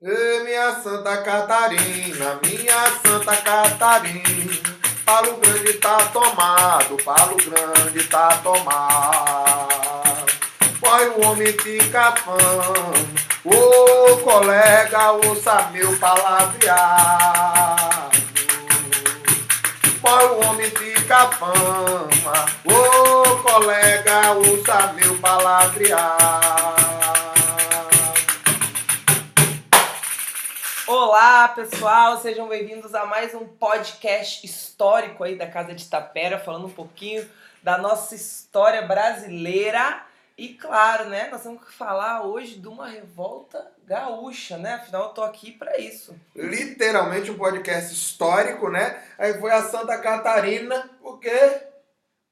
Minha Santa Catarina, minha Santa Catarina, Palo Grande tá tomado, Palo Grande tá tomado. Põe o homem fica fã, ô colega, ouça meu palavreado. Põe o homem fica fama, ô colega, ouça meu palavreado. Olá, pessoal, sejam bem-vindos a mais um podcast histórico aí da Casa de Tapera, falando um pouquinho da nossa história brasileira. E claro, né, nós temos que falar hoje de uma revolta gaúcha, né? Afinal, eu tô aqui para isso. Literalmente um podcast histórico, né? Aí foi a Santa Catarina, por quê?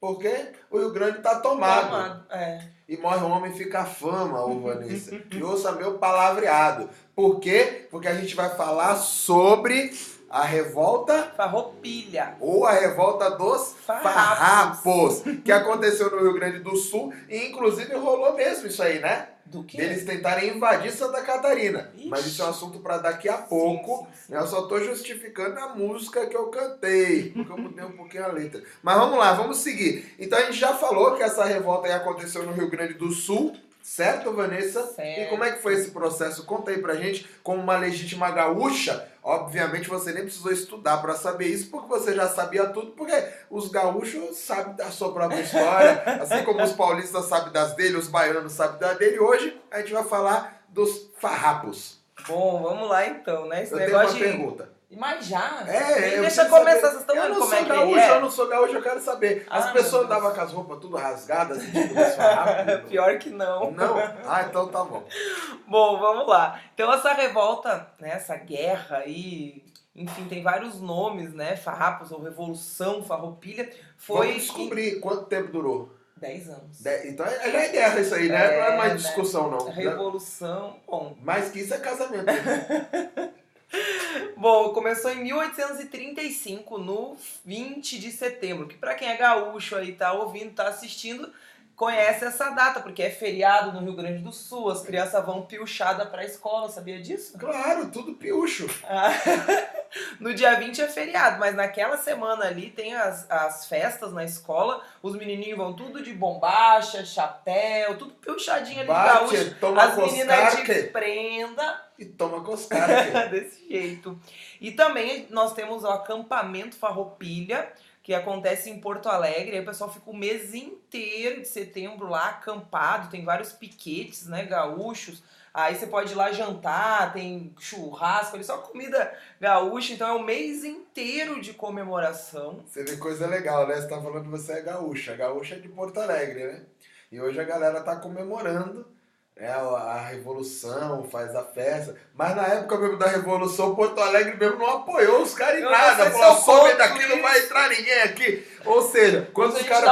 Porque o Rio Grande tá tomado. Tomado, é. E morre um homem fica fama, ô Vanessa. e ouça meu palavreado. Por quê? Porque a gente vai falar sobre a revolta Farroupilha. ou a revolta dos Farrapos. farrapos, que aconteceu no Rio Grande do Sul e inclusive rolou mesmo isso aí, né? Do que? Deles tentarem invadir Santa Catarina. Ixi. Mas isso é um assunto para daqui a pouco. Sim, sim, sim. Eu só tô justificando a música que eu cantei, porque eu mudei um pouquinho a letra. Mas vamos lá, vamos seguir. Então a gente já falou que essa revolta aí aconteceu no Rio Grande do Sul, certo, Vanessa? Certo. E como é que foi esse processo? Conta aí pra gente, como uma legítima gaúcha. Obviamente você nem precisou estudar para saber isso, porque você já sabia tudo, porque os gaúchos sabem da sua própria história, assim como os paulistas sabem das dele, os baianos sabem da dele. Hoje a gente vai falar dos farrapos. Bom, vamos lá então, né? Esse Eu tenho uma negócio de. pergunta. Mas já. É, eu deixa começar, vocês estão Eu vendo não como sou é que gaúcho, ele é? eu não sou gaúcho, eu quero saber. As Ah, pessoas meu Deus. davam com as roupas tudo rasgadas, tipo? Pior que não. Não? Ah, então tá bom. Bom, vamos lá. Então essa revolta, né, essa guerra aí, enfim, tem vários nomes, né? Farrapos ou Revolução Farroupilha, foi Vamos descobrir quanto tempo durou. 10 anos. De- Então é, já é guerra isso aí, né? É, não é mais né? discussão, não. Revolução, bom. Mais que isso é casamento. né? Bom, começou em 1835, no 20 de setembro, que pra quem é gaúcho aí, tá ouvindo, tá assistindo, conhece essa data, porque é feriado no Rio Grande do Sul, as crianças vão piochada pra escola, sabia disso? claro, tudo piucho. Ah, no dia 20 é feriado, mas naquela semana ali tem as, as festas na escola, os menininhos vão tudo de bombacha, chapéu, tudo piochadinho ali de gaúcho. Bate, toma As meninas de prenda, e toma coscarque. desse jeito. E também nós temos o acampamento Farroupilha, que acontece em Porto Alegre. Aí o pessoal fica o mês inteiro de setembro lá acampado, tem vários piquetes, né, gaúchos. Aí você pode ir lá jantar, tem churrasco, ali só comida gaúcha, então é o mês inteiro de comemoração. Você vê coisa legal, né? Você tá falando que você é gaúcha. Gaúcha é de Porto Alegre, né? E hoje a galera tá comemorando né, a Revolução, faz a festa. Mas na época mesmo da Revolução, Porto Alegre mesmo não apoiou os caras em Eu não nada. Falou, some daqui, não isso. vai entrar ninguém aqui. Ou seja, quando os caras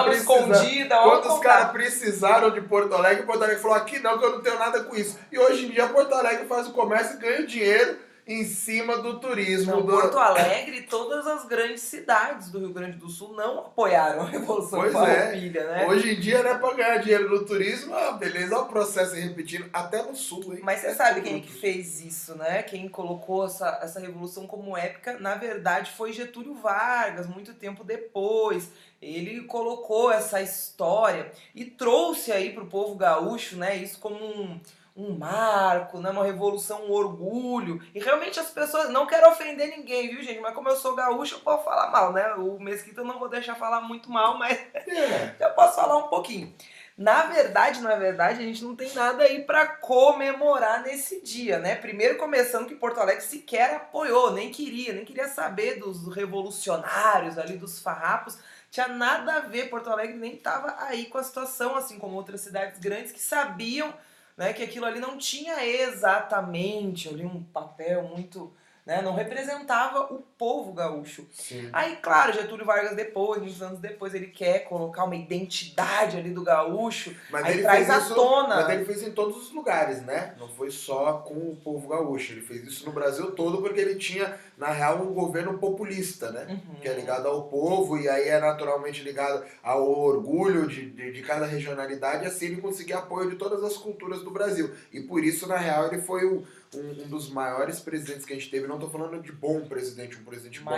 Quando os caras precisaram de Porto Alegre, Porto Alegre falou aqui não, que eu não tenho nada com isso. E hoje em dia Porto Alegre faz o comércio e ganha dinheiro em cima do turismo. Não, do... Porto Alegre e todas as grandes cidades do Rio Grande do Sul não apoiaram a Revolução Pois é. Farroupilha, né? Hoje em dia, né, pra ganhar dinheiro no turismo, ah, beleza, olha o processo aí repetindo, até no sul, hein? Mas você É sabe tudo. quem é que fez isso, né? Quem colocou essa, essa revolução como épica, na verdade, foi Getúlio Vargas, muito tempo depois. Ele colocou essa história e trouxe aí pro povo gaúcho, né, isso como um, um marco, né, uma revolução, um orgulho. E realmente as pessoas, não quero ofender ninguém, viu, gente? Mas como eu sou gaúcho, eu posso falar mal, né? O Mesquita eu não vou deixar falar muito mal, mas É, eu posso falar um pouquinho. Na verdade, na verdade, a gente não tem nada aí pra comemorar nesse dia, né? Primeiro começando que Porto Alegre sequer apoiou, nem queria, nem queria saber dos revolucionários ali, dos farrapos. Tinha nada a ver, Porto Alegre nem tava aí com a situação, assim como outras cidades grandes que sabiam né, que aquilo ali não tinha exatamente ali um papel muito né? Não representava o povo gaúcho. Sim. Aí, claro, Getúlio Vargas depois, muitos anos depois, ele quer colocar uma identidade ali do gaúcho. Mas Aí ele traz fez à isso, tona. Mas ele fez em todos os lugares, né? Não foi só com o povo gaúcho. Ele fez isso no Brasil todo porque ele tinha, na real, um governo populista, né? Uhum. Que é ligado ao povo e aí é naturalmente ligado ao orgulho de, de, de cada regionalidade assim ele conseguia apoio de todas as culturas do Brasil. E por isso, na real, ele foi o, um, um dos maiores presidentes que a gente teve. Não tô falando de bom presidente, um presidente bom.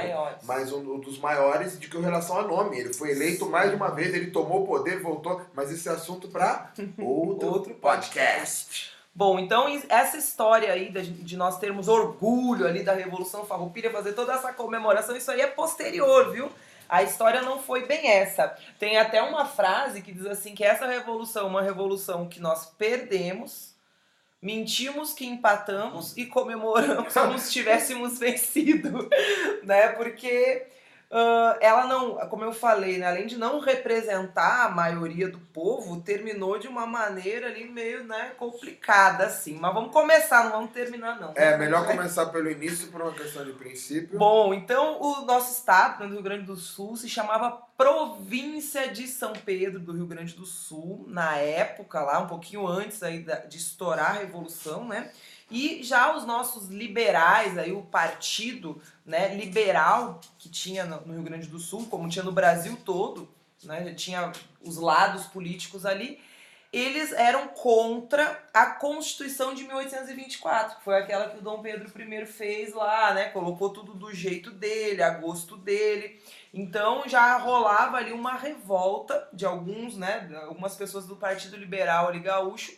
Mas um, dos maiores de que relação a nome. Ele foi eleito mais de uma vez, ele tomou o poder, voltou. Mas esse é assunto para outro, Outro podcast. Bom, então essa história aí de, de nós termos orgulho ali da Revolução Farroupilha, fazer toda essa comemoração, isso aí é posterior, viu? A história não foi bem essa. Tem até uma frase que diz assim que essa revolução é uma revolução que nós perdemos, mentimos que empatamos e comemoramos como se tivéssemos vencido, né? Porque ah, ela não, como eu falei, né? além de não representar a maioria do povo, terminou de uma maneira ali meio né, complicada, assim. Mas vamos começar, não vamos terminar, não. É, melhor começar pelo início por uma questão de princípio. Bom, então o nosso estado, né, do Rio Grande do Sul, se chamava Província de São Pedro do Rio Grande do Sul, na época lá, um pouquinho antes aí de estourar a Revolução, né? E já os nossos liberais, aí o partido né, liberal que tinha no Rio Grande do Sul, como tinha no Brasil todo, né, tinha os lados políticos ali, eles eram contra a Constituição de 1824, que foi aquela que o Dom Pedro I fez lá, né? Colocou tudo do jeito dele, a gosto dele. Então já rolava ali uma revolta de alguns, né? Algumas pessoas do Partido Liberal ali gaúcho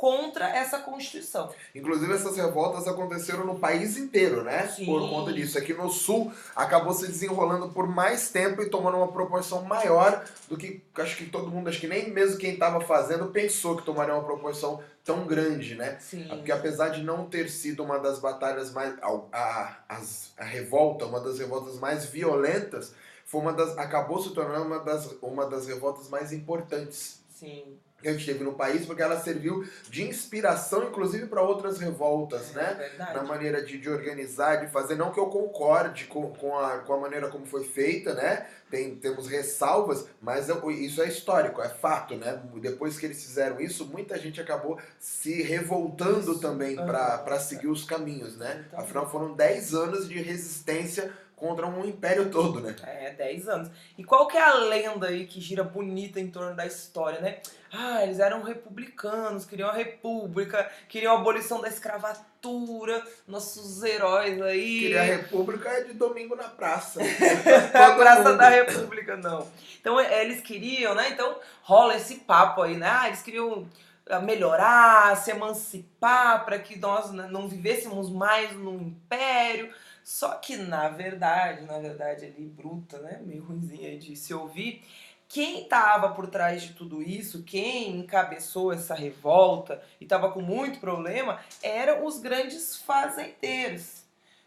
contra essa Constituição. Inclusive, essas revoltas aconteceram no país inteiro, né? Sim. Por conta disso. Aqui no Sul, acabou se desenrolando por mais tempo e tomando uma proporção maior do que acho que todo mundo, acho que nem mesmo quem estava fazendo pensou que tomaria uma proporção tão grande, né? Sim. Porque apesar de não ter sido uma das batalhas mais. A, a, as- a revolta, uma das revoltas mais violentas, foi uma das. acabou se tornando uma das, uma das revoltas mais importantes Sim. Que a gente teve no país, porque ela serviu de inspiração, inclusive, para outras revoltas, É né? verdade. Na maneira de, de organizar, de fazer. Não que eu concorde com, com, a, com a maneira como foi feita, né? Tem, temos ressalvas, mas eu- isso é histórico, é fato, né? Depois que eles fizeram isso, muita gente acabou se revoltando também Aham. para seguir os caminhos, né? Afinal, foram 10 anos de resistência contra um império todo, né? É, 10 anos. E qual que é a lenda aí que gira bonita em torno da história, né? Ah, eles eram republicanos, queriam a república, queriam a abolição da escravatura, nossos heróis aí. Queria a República é de domingo na praça. a Praça mundo. da República, não. Então é, eles queriam, né? Então rola esse papo aí, né? Ah, eles queriam ah, melhorar, se emancipar para que nós né, não vivêssemos mais num império. Só que na verdade, na verdade ali bruta, né? Meio ruimzinha de se ouvir. Quem estava por trás de tudo isso, quem encabeçou essa revolta e estava com muito problema, eram os grandes fazendeiros.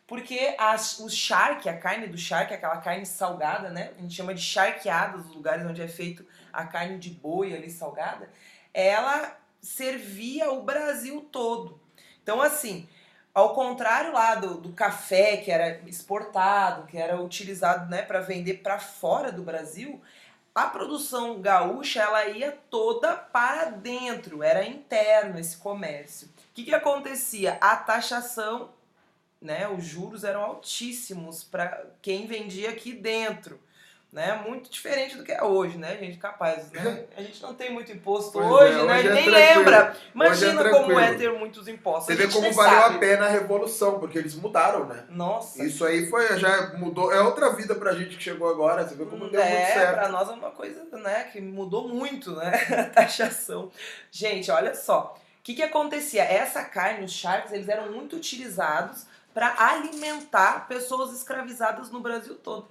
Porque as, o charque, a carne do charque, aquela carne salgada, né? A gente chama de charqueadas, os lugares onde é feito a carne de boi ali salgada, ela servia o Brasil todo. Então, assim, ao contrário lá do, do café que era exportado, que era utilizado né, para vender para fora do Brasil, a produção gaúcha ela ia toda para dentro, era interno esse comércio. O que, que acontecia? A taxação né, os juros eram altíssimos para quem vendia aqui dentro. Né? Muito diferente do que é hoje, né, gente? Capaz, né? A gente não tem muito imposto Pois é, hoje, né? hoje é Nem tranquilo. lembra. Imagina é como é ter muitos impostos. Você vê como nem valeu sabe. a pena a revolução, porque eles mudaram, né? Nossa. Isso aí foi, já mudou, é outra vida pra gente que chegou agora, você vê como deu muito é, certo. pra nós é uma coisa, né, que mudou muito, né, a taxação. Gente, olha só, o que que acontecia? Essa carne, os sharks, eles eram muito utilizados para alimentar pessoas escravizadas no Brasil todo.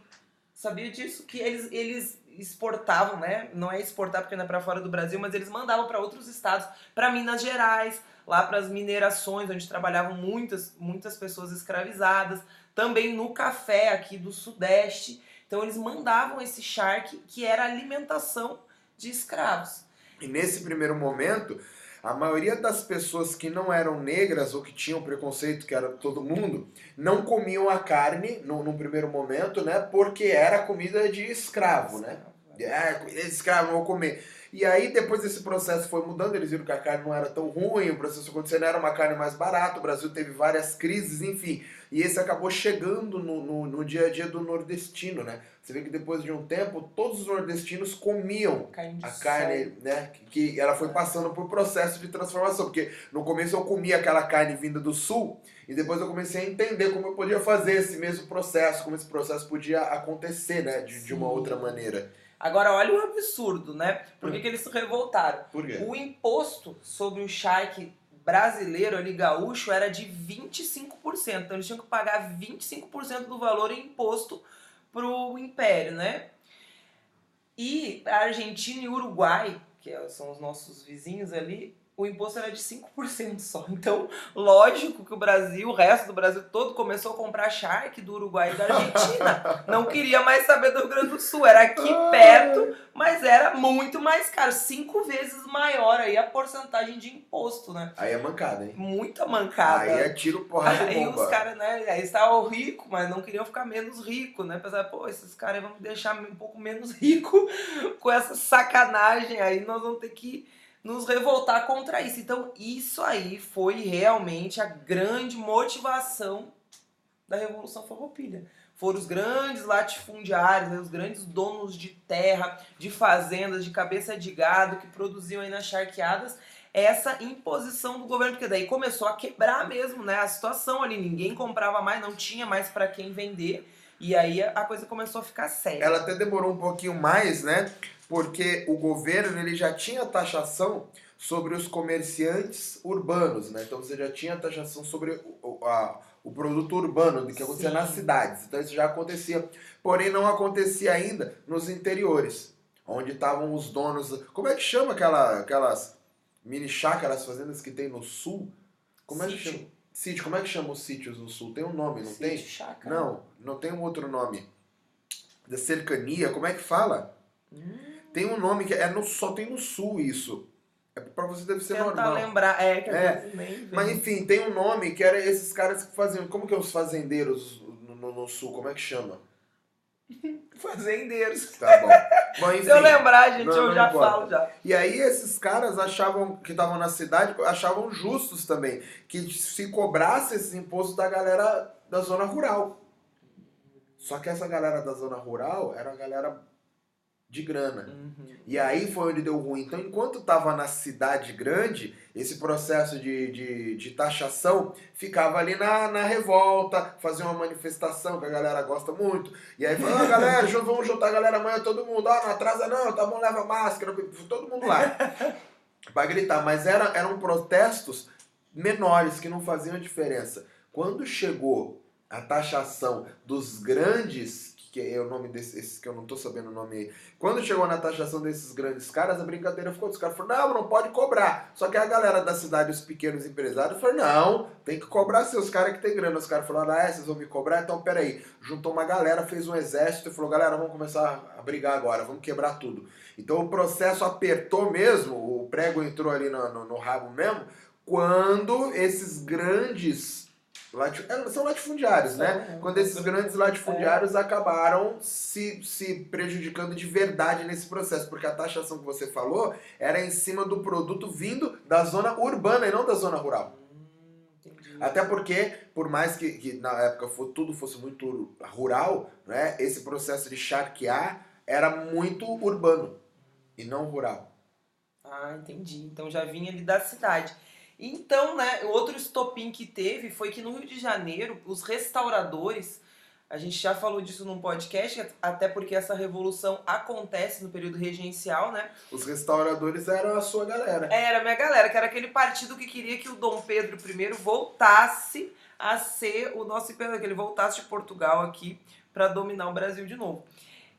Sabia disso? Que eles, eles exportavam, né, não é exportar porque não é para fora do Brasil, mas eles mandavam para outros estados, para Minas Gerais, lá para as minerações, onde trabalhavam muitas, muitas pessoas escravizadas, também no café aqui do Sudeste. Então eles mandavam esse charque que era alimentação de escravos. E nesse primeiro momento, a maioria das pessoas que não eram negras ou que tinham preconceito, que era todo mundo, não comiam a carne no, num primeiro momento, né? Porque era comida de escravo, né? É, comida de escravo, não vou comer. E aí, depois desse processo foi mudando, eles viram que a carne não era tão ruim, o processo acontecendo era uma carne mais barata, o Brasil teve várias crises, enfim. E esse acabou chegando no, no, no dia a dia do nordestino, né? Você vê que depois de um tempo, todos os nordestinos comiam Carne a sol. carne, né? Que, que ela foi passando por processo de transformação. Porque no começo eu comia aquela carne vinda do sul e depois eu comecei a entender como eu podia fazer esse mesmo processo, como esse processo podia acontecer, né? De, de uma outra maneira. Agora, olha o absurdo, né? Por que, que eles se revoltaram? Por quê? O imposto sobre o charque brasileiro, ali gaúcho, era de 25%. Então eles tinham que pagar 25% do valor em imposto pro império, né? E a Argentina e o Uruguai, que são os nossos vizinhos ali, o imposto era de 5% só. Então, lógico que o Brasil, o resto do Brasil todo, começou a comprar charque do Uruguai e da Argentina. Não queria mais saber do Rio Grande do Sul. Era aqui perto, mas era muito mais caro. Cinco vezes maior aí a porcentagem de imposto, né? Aí é mancada, hein? Muita mancada. Aí é tiro, porrada Aí bomba. os caras, né, aí estavam ricos, mas não queriam ficar menos ricos, né? Pensaram, pô, esses caras vão me deixar um pouco menos rico com essa sacanagem aí, nós vamos ter que nos revoltar contra isso. Então, isso aí foi realmente a grande motivação da Revolução Farroupilha. Foram os grandes latifundiários, né, os grandes donos de terra, de fazendas, de cabeça de gado que produziam aí nas charqueadas essa imposição do governo, porque daí começou a quebrar mesmo, né, a situação ali, ninguém comprava mais, não tinha mais para quem vender, e aí a a coisa começou a ficar séria. Ela até demorou um pouquinho mais, né? Porque o governo ele já tinha taxação sobre os comerciantes urbanos, né? Então você já tinha taxação sobre o, a- o produto urbano, do que acontecia Sim. nas cidades. Então isso já acontecia. Porém, não acontecia ainda nos interiores, onde estavam os donos. Como é que chama aquela, aquelas mini chácaras, fazendas que tem no sul? Como é que Sítio. chama? Sítio. Como é que chama os sítios no sul? Tem um nome, não Sítio, tem? chácara. Não, não tem um outro nome. Da cercania, como é que fala? Hum, Tem um nome que é no, só tem no sul isso. É pra você deve ser tentar normal. lembrar, é, que É, nem. Mas enfim, tem um nome que era esses caras que faziam. Como que é os fazendeiros no, no- no sul? Como é que chama? Fazendeiros. Tá bom. bom enfim. Se eu lembrar, gente, Não, eu não já importa. falo já. E aí esses caras achavam que estavam na cidade, achavam justos também, que se cobrasse esses impostos da galera da zona rural. Só que essa galera da zona rural era a galera de grana. Uhum. E aí foi onde deu ruim. Então, enquanto estava na cidade grande, esse processo de, de, de taxação ficava ali na, na revolta, fazia uma manifestação que a galera gosta muito. E aí falou, ah, galera, vamos juntar a galera amanhã, todo mundo, ah, não atrasa não, tá bom, leva máscara, todo mundo lá. pra gritar. Mas era, eram protestos menores que não faziam diferença. Quando chegou a taxação dos grandes, que é o nome desses que eu não tô sabendo o nome quando chegou na taxação desses grandes caras, a brincadeira ficou. Os caras falaram, não, não pode cobrar. Só que a galera da cidade, os pequenos empresários, falou, não, tem que cobrar seus caras que tem grana. Os caras falaram, ah, é, vocês vão me cobrar? Então, peraí. Juntou uma galera, fez um exército e falou, galera, vamos começar a brigar agora, vamos quebrar tudo. Então o processo apertou mesmo, o prego entrou ali no, no, no rabo mesmo, quando esses grandes. Lati- é, São latifundiários, né? São, Quando esses grandes latifundiários acabaram se, se prejudicando de verdade nesse processo, porque a taxação que você falou era em cima do produto vindo da zona urbana e não da zona rural. Até porque, por mais que, que na época fo- tudo fosse muito rural, né, esse processo de charquear era muito urbano e não rural. Ah, entendi. Então já vinha ali da cidade. Então, né, outro estopim que teve foi que no Rio de Janeiro, os restauradores, a gente já falou disso num podcast, até porque essa revolução acontece no período regencial, né? Os restauradores eram a sua galera. Era a minha galera, que era aquele partido que queria que o Dom Pedro I voltasse a ser o nosso imperador, que ele voltasse de Portugal aqui para dominar o Brasil de novo.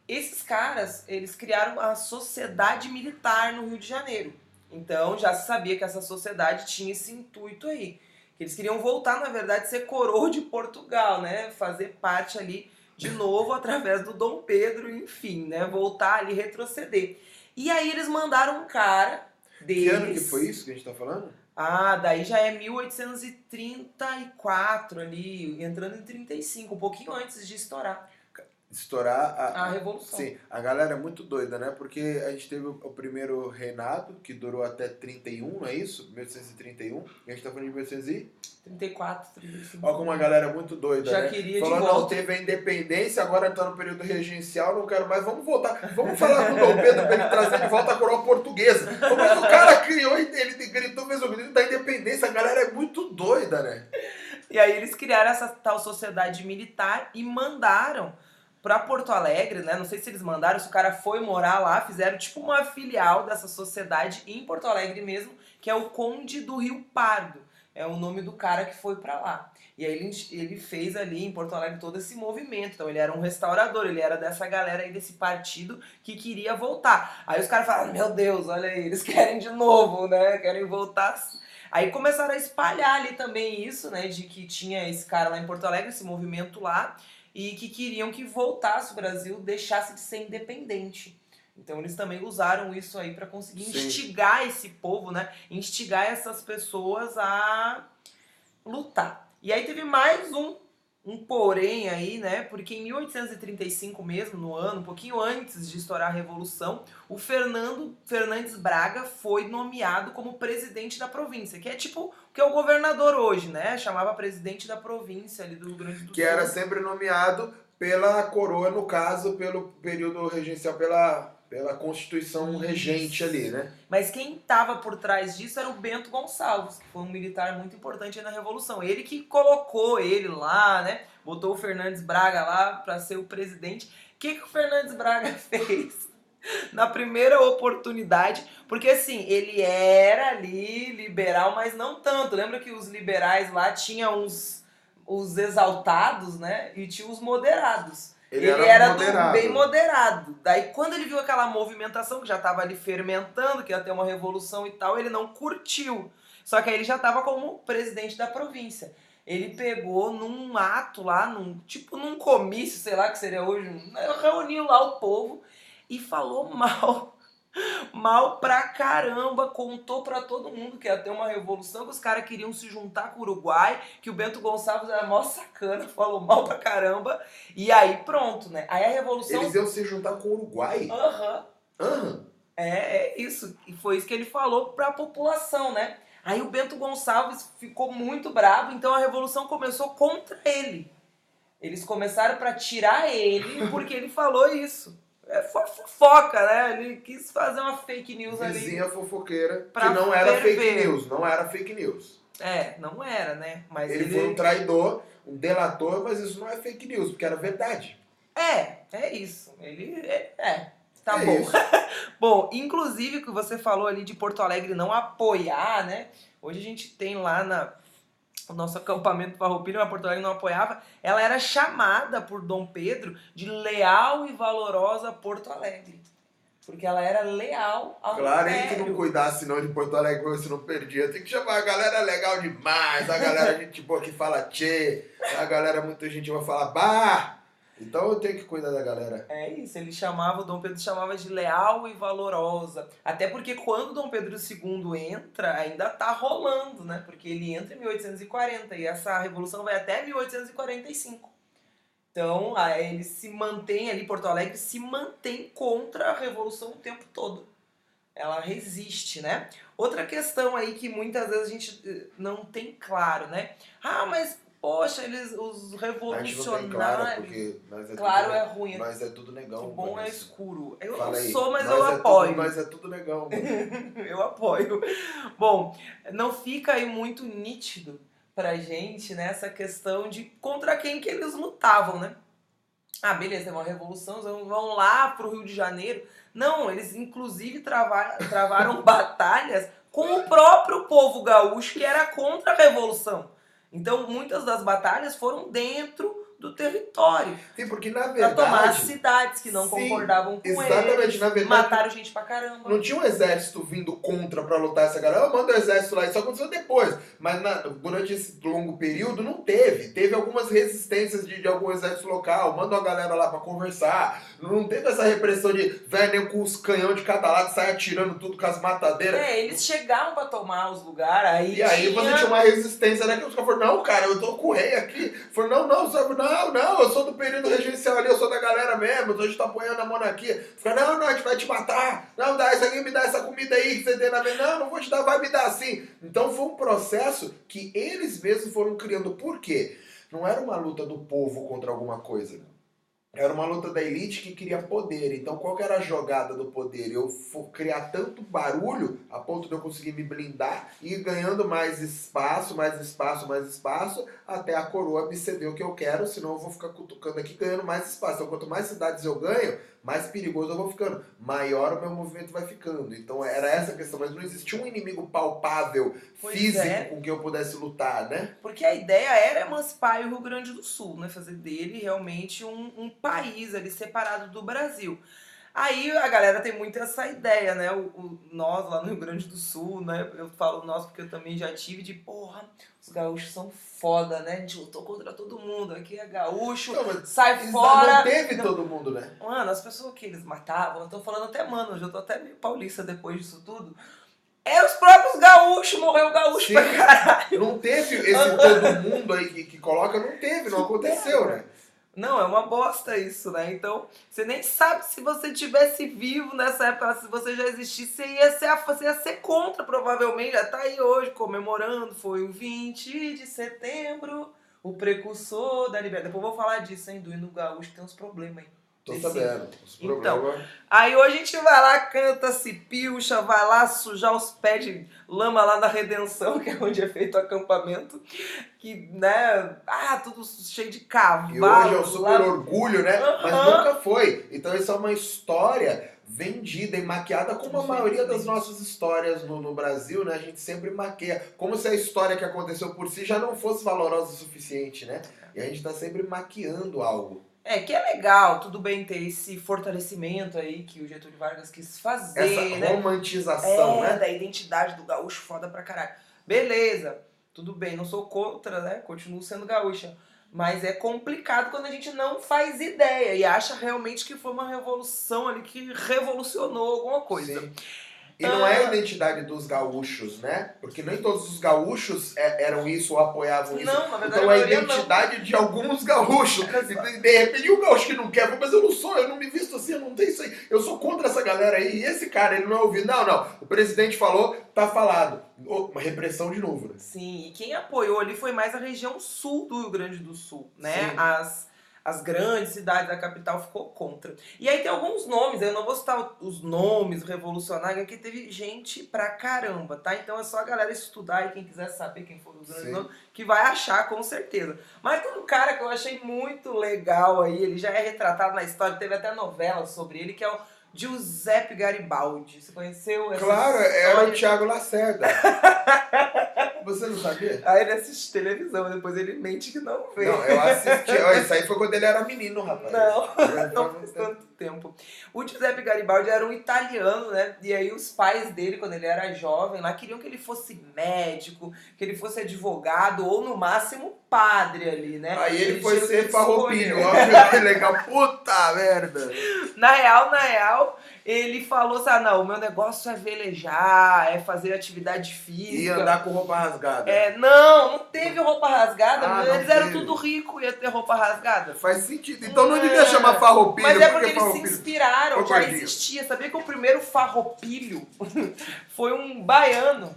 Esses caras, eles criaram a sociedade militar no Rio de Janeiro. Então já se sabia que essa sociedade tinha esse intuito aí. Que eles queriam voltar, na verdade, ser coroa de Portugal, né? Fazer parte ali de novo através do Dom Pedro, enfim, né? Voltar ali, retroceder. E aí eles mandaram um cara deles. Que ano que foi isso que a gente tá falando? Ah, daí já é 1834 ali, entrando em 35, um pouquinho antes de estourar. Estourar a, A revolução. Sim, a galera é muito doida, né? Porque a gente teve o primeiro reinado, que durou até 31, não é isso? 1831. E a gente tá falando de 1800 e... 34, 35. Olha como a galera é muito doida, Já né? queria de Falou, não, volta. teve a independência, agora tá no período regencial, não quero mais, vamos voltar. Vamos falar com o Dom Pedro pra ele trazer de volta a coroa portuguesa. Como é que o cara criou, e ele gritou, fez o grito da independência, a galera é muito doida, né? E aí eles criaram essa tal sociedade militar e mandaram pra Porto Alegre, né? Não sei se eles mandaram, se o cara foi morar lá, fizeram tipo uma filial dessa sociedade em Porto Alegre mesmo, que é o Conde do Rio Pardo. É o nome do cara que foi pra lá. E aí ele, ele fez ali em Porto Alegre todo esse movimento. Então ele era um restaurador, ele era dessa galera aí desse partido que queria voltar. Aí os caras falaram: Meu Deus, olha aí, eles querem de novo, né? Querem voltar. Aí começaram a espalhar ali também isso, né? De que tinha esse cara lá em Porto Alegre, esse movimento lá, e que queriam que voltasse o Brasil, deixasse de ser independente. Então eles também usaram isso aí para conseguir Sim. instigar esse povo, né? Instigar essas pessoas a lutar. E aí teve mais um um porém aí, né? Porque em 1835 mesmo, no ano, um pouquinho antes de estourar a Revolução, o Fernando Fernandes Braga foi nomeado como presidente da província, que é tipo o que é o governador hoje, né? Chamava presidente da província ali do Rio Grande do Que Sul. era sempre nomeado pela coroa, no caso, pelo período regencial, pela, pela constituição regente ali, né? Mas quem estava por trás disso era o Bento Gonçalves, que foi um militar muito importante na Revolução. Ele que colocou ele lá, né? Botou o Fernandes Braga lá para ser o presidente. O que, que o Fernandes Braga fez? Na primeira oportunidade, porque assim, ele era ali liberal, mas não tanto. Lembra que os liberais lá tinham uns os exaltados, né? E tinha os moderados. Ele, era, do bem moderado. Daí, quando ele viu aquela movimentação que já estava ali fermentando, que ia ter uma revolução e tal, ele não curtiu. Só que aí ele já estava como presidente da província. Ele pegou num ato lá, num, tipo num comício, sei lá que seria hoje, reuniu lá o povo e falou mal. Mal pra caramba, contou pra todo mundo que ia ter uma revolução, que os caras queriam se juntar com o Uruguai, que o Bento Gonçalves era mó sacana, falou mal pra caramba. E aí pronto, né? Aí a revolução. Eles iam se juntar com o Uruguai? Aham. Aham. É, é isso. E foi isso que ele falou pra população, né? Aí o Bento Gonçalves ficou muito bravo, então a revolução começou contra ele. Eles começaram pra tirar ele porque ele falou isso. É fo- fofoca, né? Ele quis fazer uma fake news ali. Vizinha fofoqueira, que não era ferver. fake news, não era fake news. É, não era, né? Mas Ele, ele. foi um traidor, um delator, mas isso não é fake news, porque era verdade. É, é isso. Ele. É, é, tá É bom. Bom, inclusive o que você falou ali de Porto Alegre não apoiar, né? Hoje a gente tem lá na o nosso acampamento Farroupilha, mas Porto Alegre não apoiava. Ela era chamada por Dom Pedro de leal e valorosa Porto Alegre. Porque ela era leal ao Claro, ele que não cuidasse não de Porto Alegre, você não perdia. Tem que chamar a galera legal demais, a galera gente boa que fala tchê, a galera muita gente vai falar bah. Então eu tenho que cuidar da galera. É isso, ele chamava, o Dom Pedro chamava de leal e valorosa. Até porque quando Dom Pedro II entra, ainda tá rolando, né? Porque ele entra em 1840 e essa revolução vai até 1845. Então, ele se mantém ali, Porto Alegre se mantém contra a revolução o tempo todo. Ela resiste, né? Outra questão aí que muitas vezes a gente eh, não tem claro, né? Ah, mas poxa, eles os claro, revolucionários nós é Claro tudo, é ruim, nós é tudo negão. o bom é escuro. Eu Fala não aí. sou, mas Nós eu é apoio. Tudo, nós é tudo negão. eu apoio. Bom, não fica aí muito nítido pra gente né, essa questão de contra quem que eles lutavam, né? Ah, beleza, é uma revolução, eles vão lá pro Rio de Janeiro. Não, eles inclusive trava- travaram batalhas com o próprio povo gaúcho que era contra a revolução. Então, muitas das batalhas foram dentro do território. Sim, porque na Pra tomar as verdade, cidades que não Sim, concordavam com exatamente, eles. na verdade- Mataram gente pra caramba. não tinha um exército vindo contra pra lutar essa galera. Eu mando o exército lá, isso aconteceu depois. Mas na- durante esse longo período não teve. Teve algumas resistências de, de algum exército local, manda a galera lá pra conversar. Não teve essa repressão de velho com os canhões de cada lado, sai atirando tudo com as matadeiras. É, eles chegavam pra tomar os lugares, aí E aí tinha... você tinha uma resistência, né? Que os caras falaram, não, cara, eu tô com o rei aqui. Falou, não, não, sabe, não, Não, não, eu sou do período regencial ali, eu sou da galera mesmo, gente tá apoiando a monarquia. Fica, não, não, a gente vai te matar. Não, dá isso aqui, me dá essa comida aí que você tem na vez. Não, não vou te dar, vai me dar assim. Então foi um processo que eles mesmos foram criando. Por quê? Não era uma luta do povo contra alguma coisa. Era uma luta da elite que queria poder. Então, qual era a jogada do poder? Eu criar tanto barulho a ponto de eu conseguir me blindar e ir ganhando mais espaço, mais espaço, mais espaço, até a coroa me ceder o que eu quero, senão eu vou ficar cutucando aqui ganhando mais espaço. Então, quanto mais cidades eu ganho, mais perigoso eu vou ficando, maior o meu movimento vai ficando. Então era essa a questão, mas não existia um inimigo palpável, pois físico, é. com que eu pudesse lutar, né? Porque a ideia era emancipar o Rio Grande do Sul, né? Fazer dele realmente um, um país ali separado do Brasil. Aí a galera tem muito essa ideia, né? O, o, nós lá no Rio Grande do Sul, né? Eu falo nós porque eu também já tive de porra, os gaúchos são foda, né? A gente lutou contra todo mundo. Aqui é gaúcho, não, sai fora. Não teve não. todo mundo, né? Mano, as pessoas que eles matavam, eu tô falando até, mano, eu tô até meio paulista depois disso tudo. É os próprios gaúchos, morreu gaúcho Sim. pra caralho. Não teve esse todo mundo aí que, que coloca, não teve, não aconteceu, né? Não, é uma bosta isso, né? Então, você nem sabe se você tivesse vivo nessa época, se você já existisse, você ia ser, você ia ser contra, provavelmente. Já tá aí hoje comemorando. Foi o 20 de setembro, o precursor da liberdade. Depois eu vou falar disso, hein? Do hino gaúcho tem uns problemas aí. Tô sabendo. Então, aí hoje a gente vai lá, canta, se pilcha, vai lá sujar os pés de lama lá na Redenção, que é onde é feito o acampamento. Que, né, ah, tudo cheio de cavalo. E hoje é um super lá... orgulho, né? Uhum. Mas nunca foi. Então isso é uma história vendida e maquiada como a maioria das nossas histórias no, no, Brasil, né? A gente sempre maqueia. Como se a história que aconteceu por si já não fosse valorosa o suficiente, né? E a gente está sempre maquiando algo. É, que é legal, tudo bem ter esse fortalecimento aí que o Getúlio Vargas quis fazer, Essa né? romantização, é, né? da identidade do gaúcho foda pra caralho. Beleza, tudo bem, não sou contra, né? Continuo sendo gaúcha. Mas é complicado quando a gente não faz ideia e acha realmente que foi uma revolução ali que revolucionou alguma coisa. Sim. E não é a ah. identidade dos gaúchos, né? Porque nem todos os gaúchos é, eram isso ou apoiavam isso. Não, na verdade, então é a identidade não. de alguns gaúchos. E de repente o gaúcho que não quer, mas eu não sou, eu não me visto assim, eu não tenho isso aí. Eu sou contra essa galera aí. E esse cara, ele não é ouvido. Não, não. O presidente falou, tá falado. Uma repressão de novo, né? Sim, e quem apoiou ali foi mais a região sul do Rio Grande do Sul, né? Sim. As as grandes cidades da capital ficou contra. E aí tem alguns nomes, eu não vou citar os nomes revolucionários, que teve gente pra caramba, tá? Então é só a galera estudar e quem quiser saber quem foram os grandes nomes, que vai achar com certeza. Mas tem um cara que eu achei muito legal aí, ele já é retratado na história, teve até novela sobre ele, que é o Giuseppe Garibaldi. Você conheceu essa Claro, era o Thiago Lacerda. Você não sabia? Aí ele assiste televisão, depois ele mente que não vê. Não, eu assisti. Olha, isso aí foi quando ele era menino, rapaz. Não, não faz tanto tempo. O Giuseppe Garibaldi era um italiano, né? E aí os pais dele, quando ele era jovem, lá queriam que ele fosse médico, que ele fosse advogado ou no máximo padre ali, né? Aí ele, ele foi ser farroupilho, ó, legal. Puta merda! Na real, na real, ele falou assim: ah, não, o meu negócio é velejar, é fazer atividade física. E andar com roupa rasgada. É, não, não teve roupa rasgada, ah, eles eram tudo rico ia ter roupa rasgada. Faz sentido. Então não é. devia chamar farroupilho. Mas é porque, porque eles se inspiraram, já existia. Sabia que o primeiro farroupilho foi um baiano.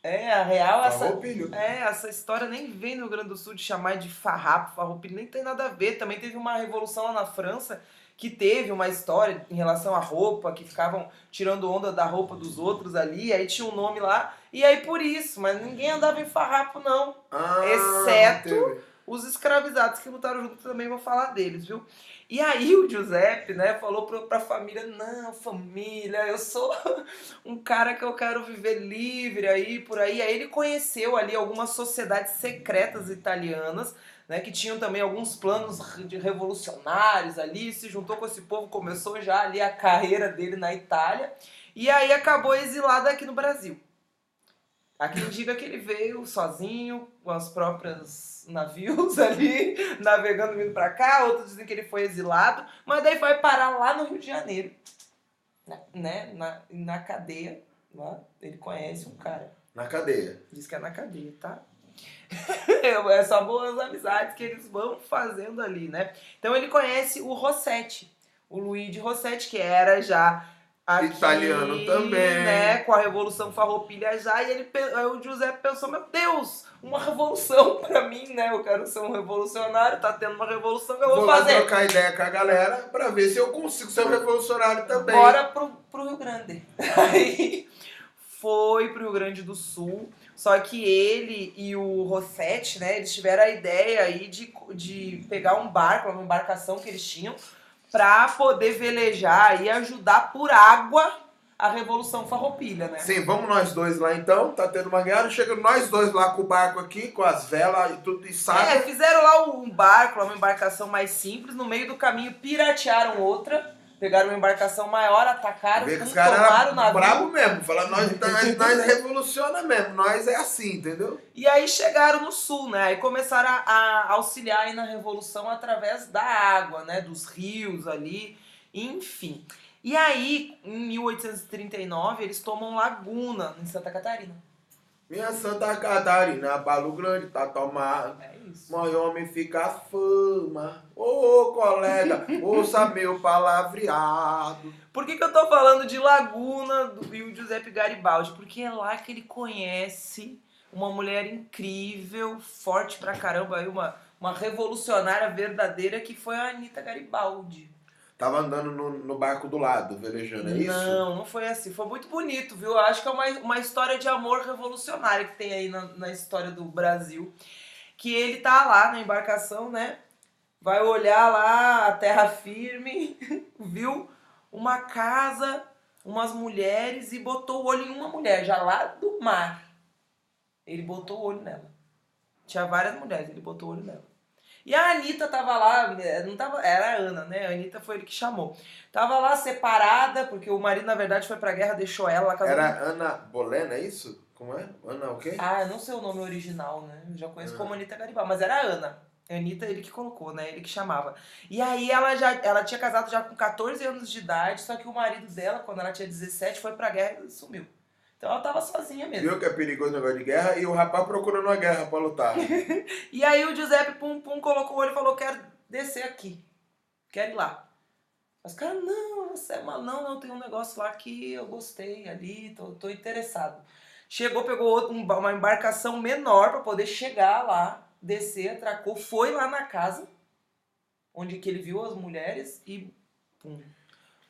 É, a real, essa, é, essa história nem vem no Rio Grande do Sul de chamar de farrapo, farroupilho, nem tem nada a ver. Também teve uma revolução lá na França que teve uma história em relação à roupa, que ficavam tirando onda da roupa dos outros ali, aí tinha um nome lá, e aí por isso, mas ninguém andava em farrapo não, ah, exceto os escravizados que lutaram junto, também vou falar deles, viu? E aí o Giuseppe, né, falou pra, pra família, não, família, eu sou um cara que eu quero viver livre aí, por aí. Aí ele conheceu ali algumas sociedades secretas italianas, né, que tinham também alguns planos de revolucionários ali, se juntou com esse povo, começou já ali a carreira dele na Itália, e aí acabou exilado aqui no Brasil. Há quem diga que ele veio sozinho, com as próprias navios ali, navegando vindo para cá, outros dizem que ele foi exilado, mas daí vai parar lá no Rio de Janeiro, né, na, na cadeia, lá, ele conhece um cara. Na cadeia. Diz que é na cadeia, tá? é só boas amizades que eles vão fazendo ali, né? Então ele conhece o Rossetti, o Luigi Rossetti, que era já aqui, Italiano também. né, com a Revolução Farroupilha já, e ele, o Giuseppe pensou, meu Deus, uma revolução pra mim, né? Eu quero ser um revolucionário, tá tendo uma revolução que eu vou, Vou fazer. trocar ideia com a galera pra ver se eu consigo ser um revolucionário também. Bora pro, pro Rio Grande. Aí foi pro Rio Grande do Sul. Só que ele e o Rossetti, né, eles tiveram a ideia aí de, de pegar um barco, uma embarcação que eles tinham, pra poder velejar e ajudar por água a Revolução Farroupilha, né? Sim, vamos nós dois lá então. Tá tendo uma guerra. Chega nós dois lá com o barco aqui, com as velas e tudo e É, sabe. fizeram lá um barco, uma embarcação mais simples, no meio do caminho piratearam outra, pegaram uma embarcação maior, atacaram, Vê pum, os caras tomaram o navio. bravos mesmo. Fala, nós, nós, nós revoluciona mesmo. Nós é assim, entendeu? E aí chegaram no sul, né? E começaram a, a auxiliar aí na revolução através da água, né? Dos rios ali, enfim. E aí, em 1839, eles tomam Laguna, em Santa Catarina. Minha Santa Catarina, balo grande, tá tomado. É isso. Homem fica fama. Ô colega, ouça meu palavreado. Por que, que eu tô falando de Laguna do Rio Giuseppe Garibaldi? Porque é lá que ele conhece uma mulher incrível, forte pra caramba, aí uma, uma revolucionária verdadeira que foi a Anitta Garibaldi. Tava andando no, no barco do lado, velejando, é isso? Não, não foi assim. Foi muito bonito, viu? Eu acho que é uma, uma história de amor revolucionária que tem aí na, na história do Brasil. Que ele tá lá na embarcação, né? Vai olhar lá a terra firme, viu uma casa, umas mulheres e botou o olho em uma mulher, já lá do mar. Ele botou o olho nela. Tinha várias mulheres, ele botou o olho nela. E a Anitta tava lá, não tava, era a Ana, né? A Anitta foi ele que chamou. Tava lá separada, porque o marido, na verdade, foi pra guerra, deixou ela, casou Era Ana Bolena, é isso? Como é? Ana o quê? Ah, eu não sei o nome original, né? Eu já conheço Ah. como Anitta Garibaldi, mas era a Ana. A Anitta, ele que colocou, né? Ele que chamava. E aí ela já ela tinha casado já com 14 anos de idade, só que o marido dela, quando ela tinha 17, foi pra guerra e sumiu. Então ela tava sozinha mesmo. Viu que é perigoso o negócio de guerra e o rapaz procurando uma guerra pra lutar. E aí o Giuseppe Pum Pum colocou o olho e falou: quero descer aqui. Quero ir lá. Os caras, não, você é mal. Não, não, tem um negócio lá que eu gostei ali, tô, tô interessado. Chegou, pegou um uma embarcação menor pra poder chegar lá, descer, atracou, foi lá na casa, onde que ele viu as mulheres e pum.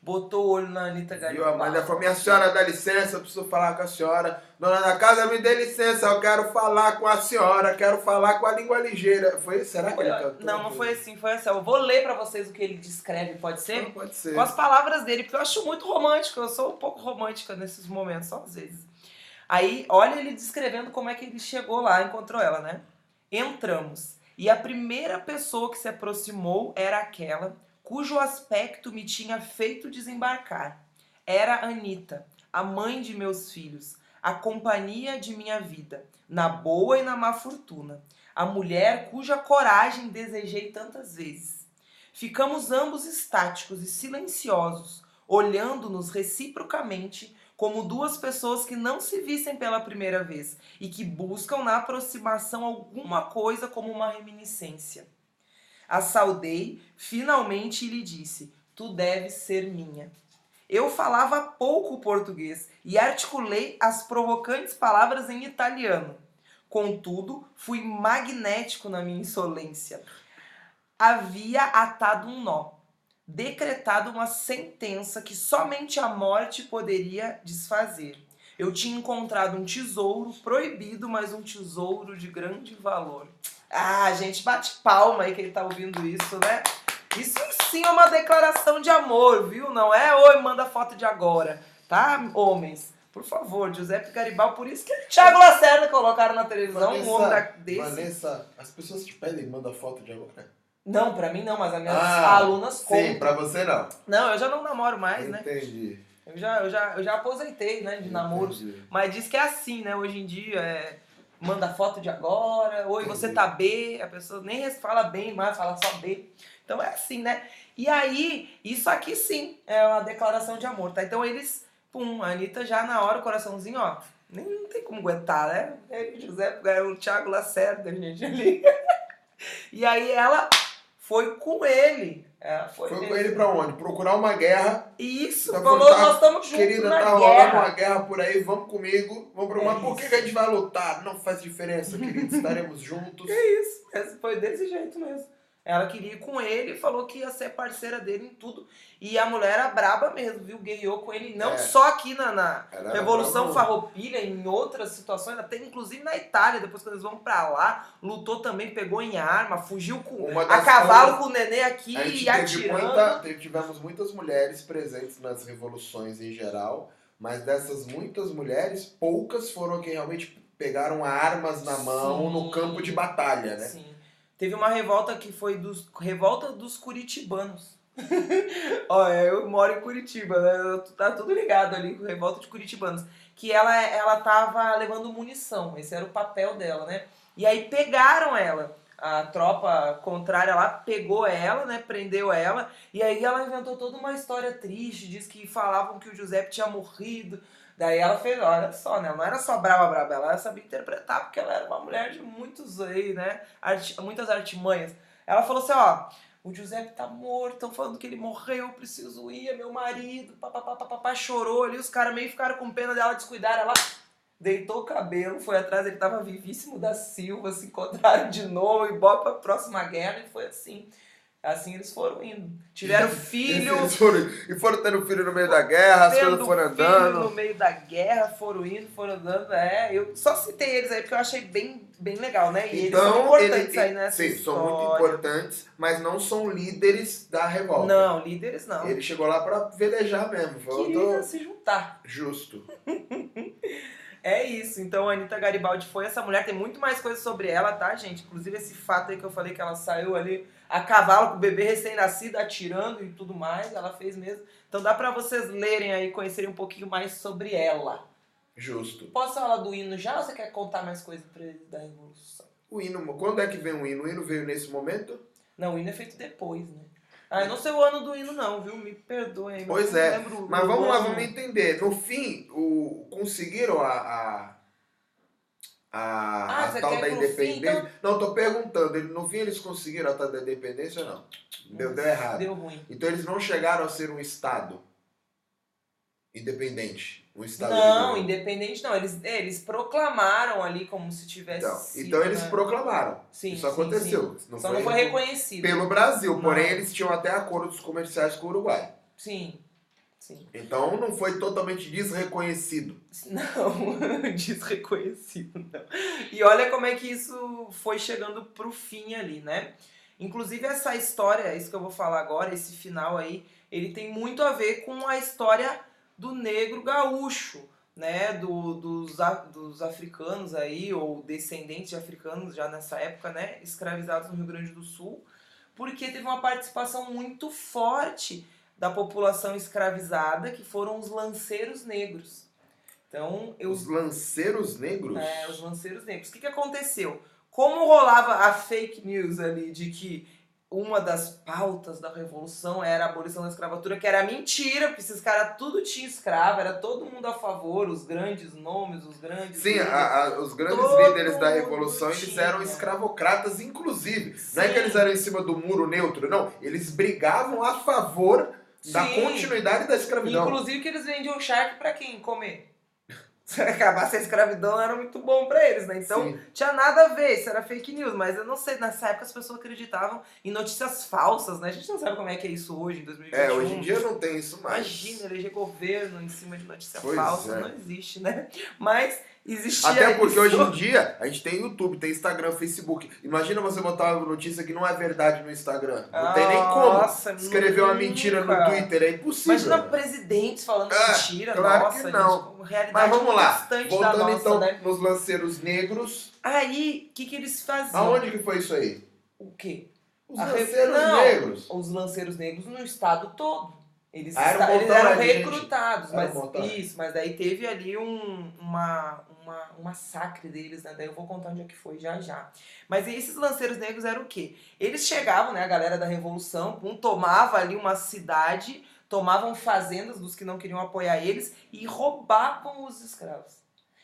Botou o olho na Anitta? Garibaldi. A mãe falou, minha senhora, dá licença, eu preciso falar com a senhora. Dona da casa, me dê licença, eu quero falar com a senhora, quero falar com a língua ligeira. Foi? Será que ele cantou? Não, não foi assim, foi assim. Eu vou ler pra vocês o que ele descreve, pode ser? Não, pode ser. com as palavras dele, porque eu acho muito romântico, eu sou um pouco romântica nesses momentos, só às vezes. Aí, olha ele descrevendo como é que ele chegou lá, encontrou ela, né? Entramos, e a primeira pessoa que se aproximou era aquela cujo aspecto me tinha feito desembarcar. Era Anita, a mãe de meus filhos, a companhia de minha vida, na boa e na má fortuna, a mulher cuja coragem desejei tantas vezes. Ficamos ambos estáticos e silenciosos, olhando-nos reciprocamente como duas pessoas que não se vissem pela primeira vez e que buscam na aproximação alguma coisa como uma reminiscência. A saudei finalmente e lhe disse: Tu deves ser minha. Eu falava pouco português e articulei as provocantes palavras em italiano. Contudo, fui magnético na minha insolência. Havia atado um nó, decretado uma sentença que somente a morte poderia desfazer. Eu tinha encontrado um tesouro proibido, mas um tesouro de grande valor. Ah, gente, bate palma aí quem tá ouvindo isso, né? Isso sim é uma declaração de amor, viu? Não é oi, manda foto de agora, tá? Homens, por favor, Giuseppe Garibaldi, por isso que Thiago Lacerda colocaram na televisão um homem desse. Vanessa, as pessoas te pedem, manda foto de agora. Não, pra mim não, mas as minhas Ah, alunas contam. Sim, pra você não. Não, eu já não namoro mais, né? Entendi. Eu já, eu já, eu já aposentei, né, de namoro. Entendi. Mas diz que é assim, né? Hoje em dia, é, manda foto de agora, oi, você tá B, a pessoa nem fala bem mais, fala só B. Então é assim, né? E aí, isso aqui sim é uma declaração de amor, tá? Então eles, pum, a Anitta já na hora, o coraçãozinho, ó, Nem não tem como aguentar, né? Ele, José, é o Thiago Lacerda, gente, ali. e aí ela foi com ele. Ela foi, Foi com ele pra onde? Procurar uma guerra. Isso, Tá falou, tá, nós estamos juntos Querida, tá rolando uma guerra por aí, vamos comigo. Vamos pra uma. É Por que, que a gente vai lutar? Não faz diferença, querido. Estaremos juntos. É isso, foi desse jeito mesmo. Ela queria ir com ele e falou que ia ser parceira dele em tudo. E a mulher era braba mesmo, viu? Guerreou com ele, não É. só aqui na, na Revolução. Farroupilha, em outras situações, até inclusive na Itália, depois que eles vão pra lá, lutou também, pegou em arma, fugiu com a cavalo coisas- com o nenê aqui e atirando. muita, teve- tivemos muitas mulheres presentes nas revoluções em geral, mas dessas muitas mulheres, poucas foram que realmente pegaram armas na mão Sim. no campo de batalha, né? Sim. Teve uma revolta que foi dos revolta dos curitibanos. Olha, eu moro em Curitiba, né? Tá tudo ligado ali com revolta de curitibanos. Que ela, ela tava levando munição, esse era o papel dela, né? E aí pegaram ela. A tropa contrária lá pegou ela, né? Prendeu ela. E aí ela inventou toda uma história triste. Diz que falavam que o Giuseppe tinha morrido. Daí ela fez, olha só, né? Ela não era só brava, brava, ela sabia interpretar, porque ela era uma mulher de muitos aí, né? Arti- muitas artimanhas. Ela falou assim, ó, o Giuseppe tá morto, estão falando que ele morreu, eu preciso ir, é meu marido, papapá, papapá, chorou ali, os caras meio ficaram com pena dela, descuidaram, ela deitou o cabelo, foi atrás, ele tava vivíssimo da Silva, se encontraram de novo e bora pra próxima guerra, e foi assim. Assim eles foram indo. Tiveram filho, Eles foram, e foram tendo filho no meio da guerra, as tendo coisas foram filho andando. no meio da guerra, foram indo, foram andando. É, eu só citei eles aí porque eu achei bem, bem legal, né? E eles são Então, importantes ele- aí nessa sim, história. são muito importantes, mas não são líderes da revolta. Não, líderes não. Ele chegou lá pra velejar mesmo. Falou, tô Queria se juntar. justo. É isso. Então a Anitta Garibaldi foi essa mulher. Tem muito mais coisa sobre ela, tá, gente? Inclusive esse fato aí que eu falei que ela saiu ali a cavalo com o bebê recém-nascido atirando e tudo mais. Ela fez mesmo. Então dá pra vocês lerem aí, conhecerem um pouquinho mais sobre ela. Justo. Posso falar do hino já ou você quer contar mais coisa pra eles da Revolução? O hino, quando é que vem o hino? O hino veio nesse momento? Não, o hino é feito depois, né? Ah, eu não sei o ano do hino não, viu? Me perdoem. Pois é, lembro Mas vamos lá, vamos entender. No fim, o, conseguiram a, a, a, Ah, a tal da pro fim, independência. então? Não, tô perguntando. No fim, eles conseguiram a tal da independência ou não? Deu, deu errado. Deu ruim. Então, eles não chegaram a ser um Estado independente. Um Estado Não, de independente não. Eles, eles proclamaram ali como se tivesse então, sido, então, eles né? proclamaram. Sim, Isso sim, aconteceu. sim. Não Só foi não foi reconhecido. pelo Brasil. Não. Porém, eles tinham até acordos comerciais com o Uruguai. Sim, sim. Então, não foi totalmente desreconhecido. Não, desreconhecido, não. E olha como é que isso foi chegando pro fim ali, né? Inclusive essa história, isso que eu vou falar agora, esse final aí, ele tem muito a ver com a história do negro gaúcho, né? Do, dos, dos africanos aí, ou descendentes de africanos já nessa época, né? Escravizados no Rio Grande do Sul, porque teve uma participação muito forte da população escravizada, que foram os lanceiros negros. Então, eu Os lanceiros negros? é, os lanceiros negros. O que, que aconteceu? Como rolava a fake news ali de que uma das pautas da revolução era a abolição da escravatura, que era mentira, porque esses caras tudo tinha escravo, era todo mundo a favor, os grandes nomes, os grandes. Sim, líderes. a- a- os grandes líderes da Revolução, eles tinha. eram escravocratas, inclusive. Não é Sim. que eles eram em cima do muro neutro, não. Eles brigavam a favor da Sim. continuidade da escravidão. Inclusive que eles vendiam charque pra quem comer. Se acabasse a escravidão era muito bom pra eles, né? Então, Sim. tinha nada a ver, isso era fake news, mas eu não sei, nessa época as pessoas acreditavam em notícias falsas, né? A gente não sabe como é que é isso hoje, em 2021. É, hoje em dia não tem isso mais. Imagina, eleger governo em cima de notícia Pois falsa, é. não existe, né? Mas existia Até porque isso. hoje em dia a gente tem YouTube, tem Instagram, Facebook. Imagina você botar uma notícia que não é verdade no Instagram. Não tem nem como. Nossa, Escrever uma mentira no nunca. Twitter é impossível. Imagina presidentes falando Ah, mentira, claro nossa, que não. gente, Mas vamos lá. Voltando nossa, então né? nos lanceiros negros. Aí, o que, que eles faziam? Aonde que foi isso aí? O quê? Os A lanceiros Não. negros. Os lanceiros negros no estado todo. Eles, Ah, era um eles eram recrutados, mas isso, mas daí teve ali um, uma, uma, um massacre deles, né? Daí eu vou contar onde é que foi já já. Mas esses lanceiros negros eram o quê? Eles chegavam, né, a galera da Revolução, um tomava ali uma cidade, tomavam fazendas dos que não queriam apoiar eles e roubavam os escravos.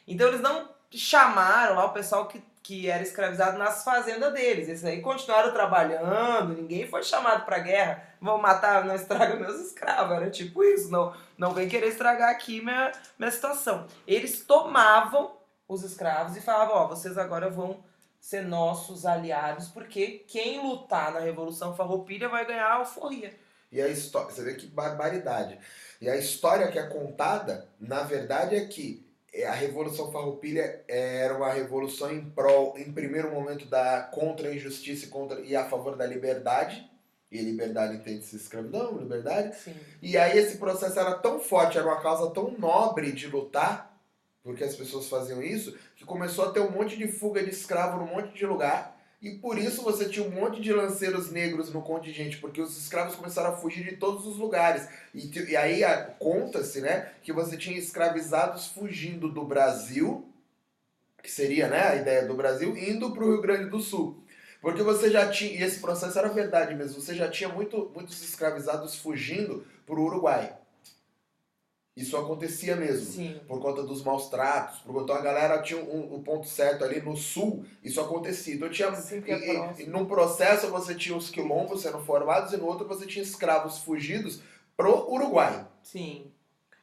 Então eles não chamaram lá o pessoal que, que era escravizado nas fazendas deles. Esses aí continuaram trabalhando, ninguém foi chamado pra guerra. Vão matar, não estraga meus escravos. Era tipo isso, não, não vem querer estragar aqui minha, minha situação. Eles tomavam os escravos e falavam, ó, vocês agora vão ser nossos aliados, porque quem lutar na Revolução Farroupilha vai ganhar a alforria. E a história, você vê que barbaridade. E a história que é contada, na verdade, é que a Revolução Farroupilha era uma revolução em prol, em primeiro momento, da contra a injustiça e, contra, e a favor da liberdade. E liberdade entende-se escravidão, liberdade. Sim. E aí esse processo era tão forte, era uma causa tão nobre de lutar, porque as pessoas faziam isso, que começou a ter um monte de fuga de escravo num monte de lugar. E por isso você tinha um monte de lanceiros negros no contingente, porque os escravos começaram a fugir de todos os lugares. E, e aí conta-se, né, que você tinha escravizados fugindo do Brasil, que seria, né, a ideia do Brasil, indo para o Rio Grande do Sul. Porque você já tinha, e esse processo era verdade mesmo, você já tinha muito, muitos escravizados fugindo para o Uruguai. Isso acontecia mesmo. Sim. Por conta dos maus tratos, por conta a galera tinha um, um, ponto certo ali no sul, isso acontecia. Então tinha. Sim, é e, e, num processo você tinha os quilombos sendo formados e no outro você tinha escravos fugidos pro Uruguai. Sim.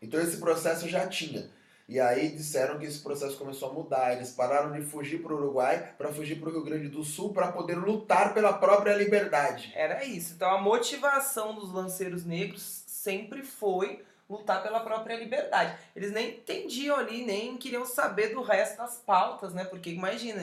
Então esse processo já tinha. E aí disseram que esse processo começou a mudar. Eles pararam de fugir para o Uruguai para fugir para o Rio Grande do Sul para poder lutar pela própria liberdade. Era isso. Então a motivação dos lanceiros negros sempre foi lutar pela própria liberdade. Eles nem entendiam ali, nem queriam saber do resto das pautas, né? Porque imagina,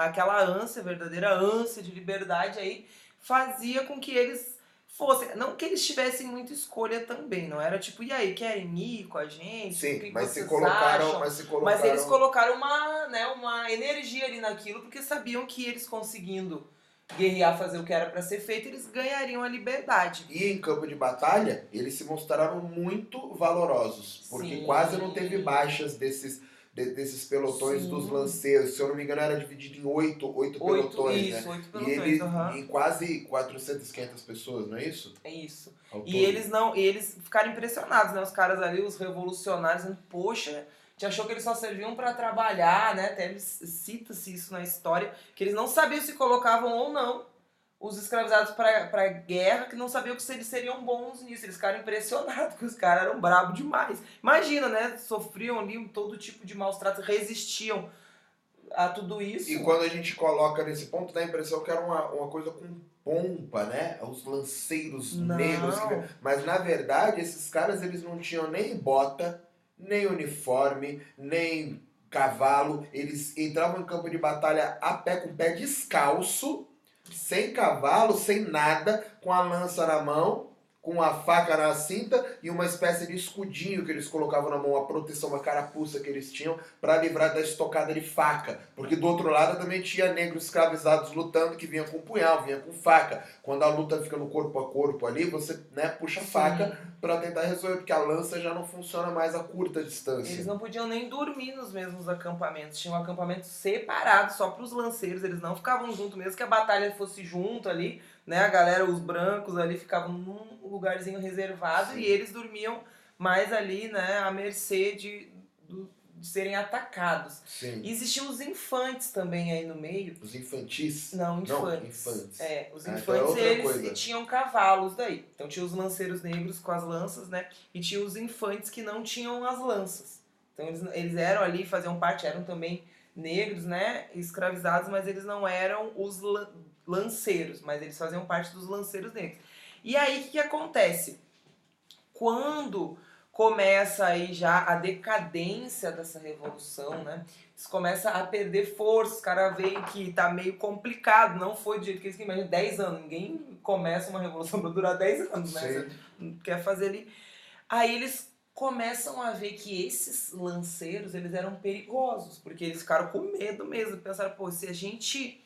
aquela ânsia, verdadeira ânsia de liberdade aí fazia com que eles fossem, não que eles tivessem muita escolha também, não era tipo, e aí, querem ir com a gente? Sim, mas se colocaram, mas se colocaram, mas eles colocaram uma, né, uma energia ali naquilo porque sabiam que eles conseguindo guerrear, fazer o que era para ser feito, eles ganhariam a liberdade. E em campo de batalha, eles se mostraram muito valorosos, porque Sim. quase não teve baixas desses de, desses pelotões Sim. dos lanceiros. Se eu não me engano, era dividido em oito, oito, oito pelotões, isso, né? Oito pelotões, e ele, uhum. em quase 400, 500 pessoas, não é isso? É isso. E eles não, eles ficaram impressionados, né? Os caras ali, os revolucionários, dizendo, poxa, gente achou que eles só serviam para trabalhar, né? Até cita-se isso na história, que eles não sabiam se colocavam ou não os escravizados para guerra, que não sabiam que eles seriam bons nisso. Eles ficaram impressionados, que os caras eram bravos demais. Imagina, né? Sofriam ali todo tipo de maus tratos, resistiam a tudo isso. E quando a gente coloca nesse ponto, dá a impressão que era uma, uma coisa com pompa, né? Os lanceiros não. negros. Que... Mas na verdade, esses caras eles não tinham nem bota, nem uniforme, nem cavalo. Eles entravam em campo de batalha a pé, com o pé descalço, sem cavalo, sem nada, com a lança na mão com a faca na cinta e uma espécie de escudinho que eles colocavam na mão, a proteção, uma carapuça que eles tinham para livrar da estocada de faca. Porque do outro lado também tinha negros escravizados lutando que vinha com punhal, vinha com faca. Quando a luta fica no corpo a corpo ali, você né, puxa a faca para tentar resolver, porque a lança já não funciona mais a curta distância. Eles não podiam nem dormir nos mesmos acampamentos, tinham um acampamento separado só para os lanceiros, eles não ficavam junto, mesmo que a batalha fosse junto ali né? A galera, os brancos ali ficavam num lugarzinho reservado Sim. e eles dormiam mais ali, né, à mercê de, do, de serem atacados. Sim. E existiam os infantes também aí no meio. Os infantis? Não, infantes. Não, infantes. É, os ah, então é infantes eles tinham cavalos daí. Então tinha os lanceiros negros com as lanças, né? E tinha os infantes que não tinham as lanças. Então eles, eles eram ali, faziam parte, eram também negros, né? Escravizados, mas eles não eram os lanceiros, mas eles faziam parte dos lanceiros negros. E aí o que, que acontece? Quando começa aí já a decadência dessa revolução, né? Isso começa a perder força, os caras veem que tá meio complicado, não foi do jeito que eles imaginam, 10 anos, ninguém começa uma revolução para durar 10 anos, né? Você quer fazer ali. Aí eles começam a ver que esses lanceiros, eles eram perigosos, porque eles ficaram com medo mesmo, pensaram, pô, se a gente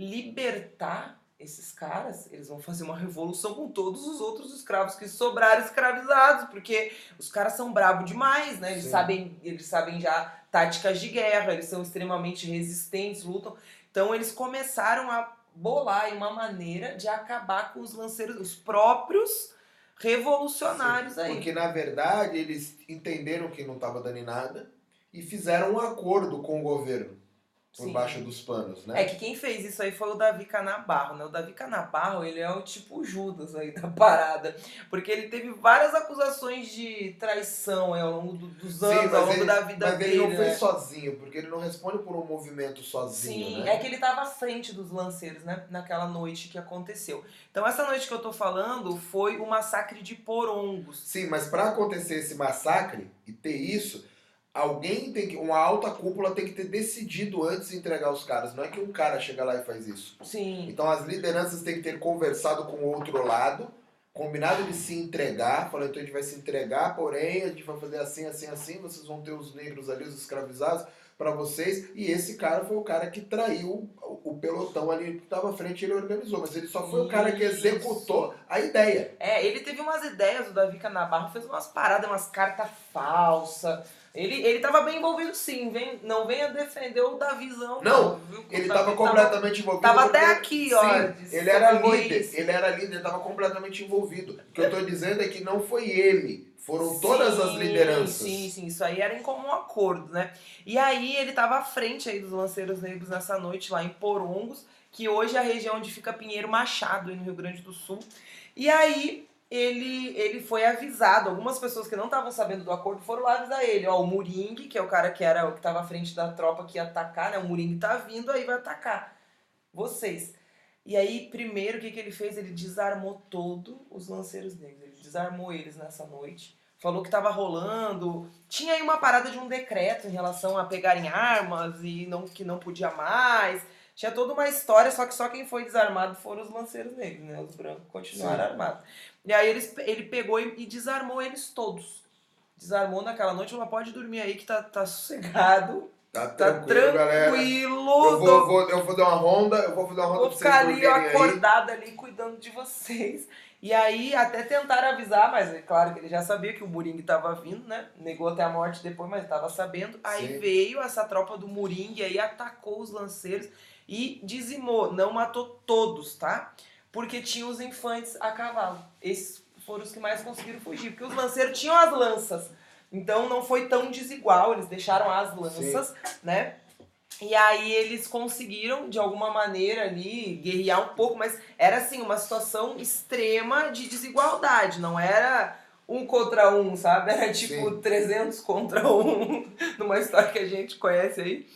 libertar esses caras, eles vão fazer uma revolução com todos os outros escravos que sobraram escravizados, porque os caras são brabo demais, né? Eles sabem, eles sabem já táticas de guerra, eles são extremamente resistentes, lutam. Então eles começaram a bolar uma maneira de acabar com os lanceiros, os próprios revolucionários Sim, aí. Porque na verdade eles entenderam que não estava dando em nada e fizeram um acordo com o governo por Sim. baixo dos panos, né? É que quem fez isso aí foi o Davi Canabarro, né? O Davi Canabarro, ele é o tipo Judas aí da parada. Porque ele teve várias acusações de traição aí, ao longo do- dos Sim, anos, mas ao longo ele- da vida Mas dele, ele não né? fez sozinho, porque ele não responde por um movimento sozinho, Sim, né? é que ele tava à frente dos lanceiros, né? Naquela noite que aconteceu. Então essa noite que eu tô falando foi o massacre de Porongos. Sim, mas para acontecer esse massacre e ter isso, alguém tem que. Uma alta cúpula tem que ter decidido antes de entregar os caras. Não é que um cara chega lá e faz isso. Sim. Então as lideranças têm que ter conversado com o outro lado, combinado de se entregar, falando, então a gente vai se entregar, porém a gente vai fazer assim, assim, assim, vocês vão ter os negros ali, os escravizados para vocês. E esse cara foi o cara que traiu o, o pelotão ali que estava à frente, ele organizou, mas ele só foi o cara que Isso. executou a ideia. É, ele teve umas ideias, o Davi Canabarro fez umas paradas, umas cartas falsas. Ele, ele tava bem envolvido sim, vem, não venha defender o Davizão. Não, viu? O Ele estava completamente envolvido. Tava até aqui, ó. Sim, ele era líder, ele era líder, estava completamente envolvido. O que eu estou dizendo é que não foi ele, foram todas as Sim, lideranças. Sim, sim, isso aí era em comum acordo, né? E aí ele tava à frente aí dos lanceiros negros nessa noite lá em Porongos, que hoje é a região onde fica Pinheiro Machado, aí no Rio Grande do Sul. E aí ele, ele foi avisado, algumas pessoas que não estavam sabendo do acordo foram lá avisar ele, ó, o Muringue, que é o cara que era o que estava à frente da tropa que ia atacar, né? O Muringue tá vindo, aí vai atacar vocês. E aí, primeiro, o que, que ele fez? Ele desarmou todos os lanceiros negros. Ele desarmou eles nessa noite. Falou que tava rolando. Tinha aí uma parada de um decreto em relação a pegarem armas e não, que não podia mais. Tinha toda uma história, só que só quem foi desarmado foram os lanceiros negros, né? Os brancos continuaram Sim. armados. E aí eles, ele pegou e, e desarmou eles todos. Desarmou naquela noite, falou, pode dormir aí que tá, tá sossegado. Tá Tá tranquilo, tranquilo. Eu vou, vou- eu vou dar uma ronda, eu vou dar uma ronda Vou ficar ali dormirem aí. ali cuidando de vocês. E aí até tentaram avisar, mas é claro que ele já sabia que o Muringue tava vindo, né? Negou até a morte depois, mas tava sabendo. Aí Sim. veio essa tropa do Muringue aí atacou os lanceiros e dizimou, não matou todos, tá? Porque tinha os infantes a cavalo. Esses foram os que mais conseguiram fugir, porque os lanceiros tinham as lanças. Então não foi tão desigual, eles deixaram as lanças, né? E aí eles conseguiram, de alguma maneira ali, guerrear um pouco, mas era assim, uma situação extrema de desigualdade, não era um contra um, sabe? Era tipo Sim. 300 contra um, numa história que a gente conhece aí.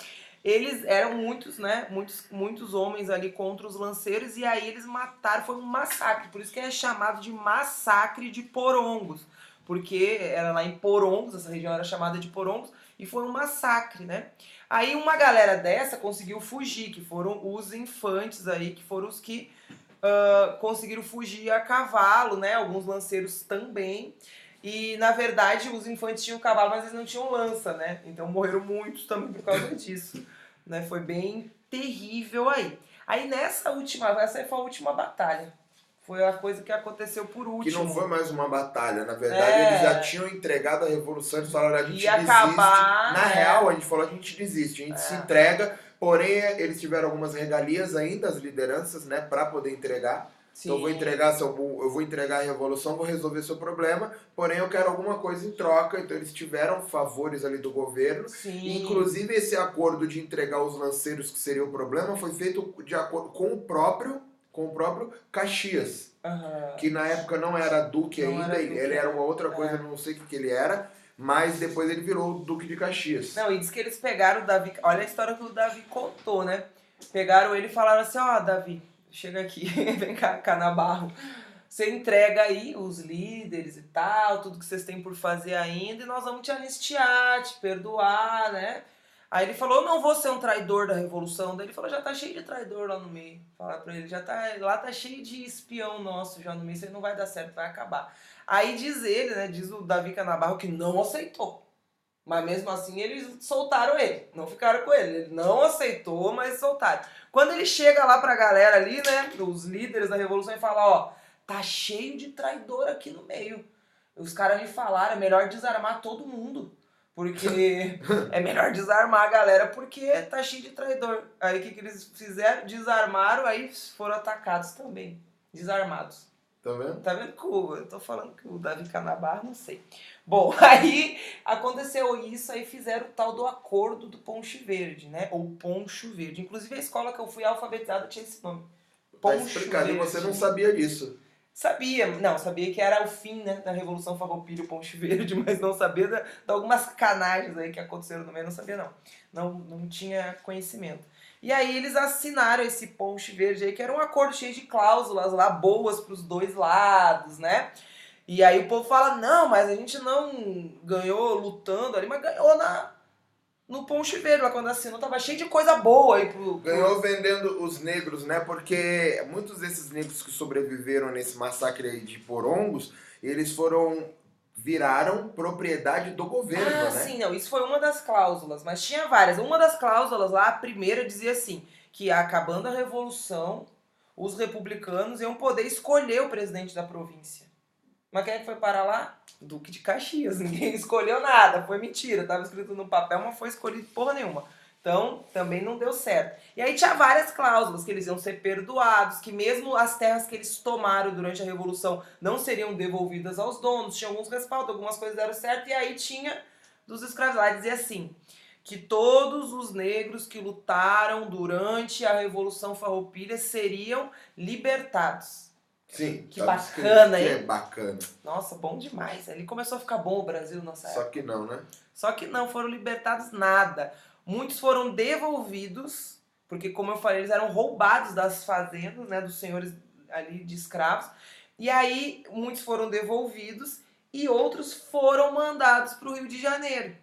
Eles eram muitos, né? Muitos, muitos homens ali contra os lanceiros, e aí eles mataram, foi um massacre, por isso que é chamado de massacre de porongos, porque era lá em Porongos, essa região era chamada de Porongos, e foi um massacre, né? Aí uma galera dessa conseguiu fugir, que foram os infantes aí, que foram os que ah, conseguiram fugir a cavalo, né? Alguns lanceiros também. E na verdade os infantes tinham cavalo, mas eles não tinham lança, né? Então morreram muitos também por causa disso. Né? Foi bem terrível aí. Aí nessa última, essa aí foi a última batalha. Foi a coisa que aconteceu por último. Que não foi mais uma batalha, na verdade É. eles já tinham entregado a revolução, eles falaram a gente Ia desiste. acabar, Na é. real, a gente falou a gente desiste, a gente se É. entrega, porém eles tiveram algumas regalias ainda, as lideranças, né, para poder entregar. Então eu vou Sim. entregar seu, eu vou entregar a revolução, vou resolver seu problema, porém eu quero alguma coisa em troca. Então eles tiveram favores ali do governo. Sim. Inclusive esse acordo de entregar os lanceiros que seria o problema foi feito de acordo com o próprio com o próprio Caxias, Aham. que na época não era duque Não ainda, era ele, duque, ele era uma outra coisa, é. não sei o que, que ele era, mas depois ele virou o duque de Caxias. Não, e diz que eles pegaram o Davi. Olha a história que o Davi contou, né? Pegaram ele e falaram assim: Ó, Davi, chega aqui, vem cá, Canabarro. Você entrega aí os líderes e tal, tudo que vocês têm por fazer ainda, e nós vamos te anistiar, te perdoar, né? Aí ele falou: não vou ser um traidor da revolução. Daí ele falou: Já tá cheio de traidor lá no meio. Falar pra ele: já tá, Lá tá cheio de espião nosso já no meio, isso aí não vai dar certo, vai acabar. Aí diz ele, né? Diz o Davi Canabarro que não aceitou. Mas mesmo assim eles soltaram ele. Não ficaram com ele. Ele não aceitou, mas soltaram. Quando ele chega lá pra galera ali, né? Os líderes da revolução e fala, ó, tá cheio de traidor aqui no meio. Os caras me falaram, é melhor desarmar todo mundo. Porque é melhor desarmar a galera porque tá cheio de traidor. Aí o que, que eles fizeram? Desarmaram, aí foram atacados também. Desarmados. Tá vendo? Tá vendo que o, eu tô falando que o Davi Canabar, não sei. Bom, aí aconteceu isso, aí fizeram o tal do acordo do Ponche Verde, né? Ou Poncho Verde. Inclusive a escola que eu fui alfabetizada tinha esse nome. Tá explicado, e você não sabia disso. Sabia, não, sabia que era o fim né, da Revolução Farroupilha, o Ponche Verde, mas não sabia de, de algumas canagens aí que aconteceram no meio, não sabia não. Não, não tinha conhecimento. E aí eles assinaram esse Ponche Verde aí, que era um acordo cheio de cláusulas lá, boas para os dois lados, né? E aí o povo fala, não, mas a gente não ganhou lutando ali, mas ganhou na, no Ponche Verde, lá quando assinou, tava cheio de coisa boa aí pro. Ganhou vendendo os negros, né? Porque muitos desses negros que sobreviveram nesse massacre aí de Porongos, eles foram viraram propriedade do governo, ah, né? sim, não, isso foi uma das cláusulas, mas tinha várias. Uma das cláusulas lá, a primeira dizia assim, que acabando a revolução, os republicanos iam poder escolher o presidente da província. Mas quem é que foi parar lá? Duque de Caxias. Ninguém escolheu nada. Foi mentira. Tava escrito no papel, mas foi escolhido porra nenhuma. Então, também não deu certo. E aí tinha várias cláusulas que eles iam ser perdoados, que mesmo as terras que eles tomaram durante a Revolução não seriam devolvidas aos donos, tinha alguns respaldos, algumas coisas deram certo, e aí tinha dos escravos lá, dizia assim, que todos os negros que lutaram durante a Revolução Farroupilha seriam libertados. Sim. Que bacana, que, hein? Que é bacana. Nossa, bom demais. Ali começou a ficar bom o Brasil nessa Só época. que não, né? Só que não foram libertados nada. Muitos foram devolvidos, porque como eu falei, eles eram roubados das fazendas, né, dos senhores ali de escravos. E aí muitos foram devolvidos e outros foram mandados para o Rio de Janeiro,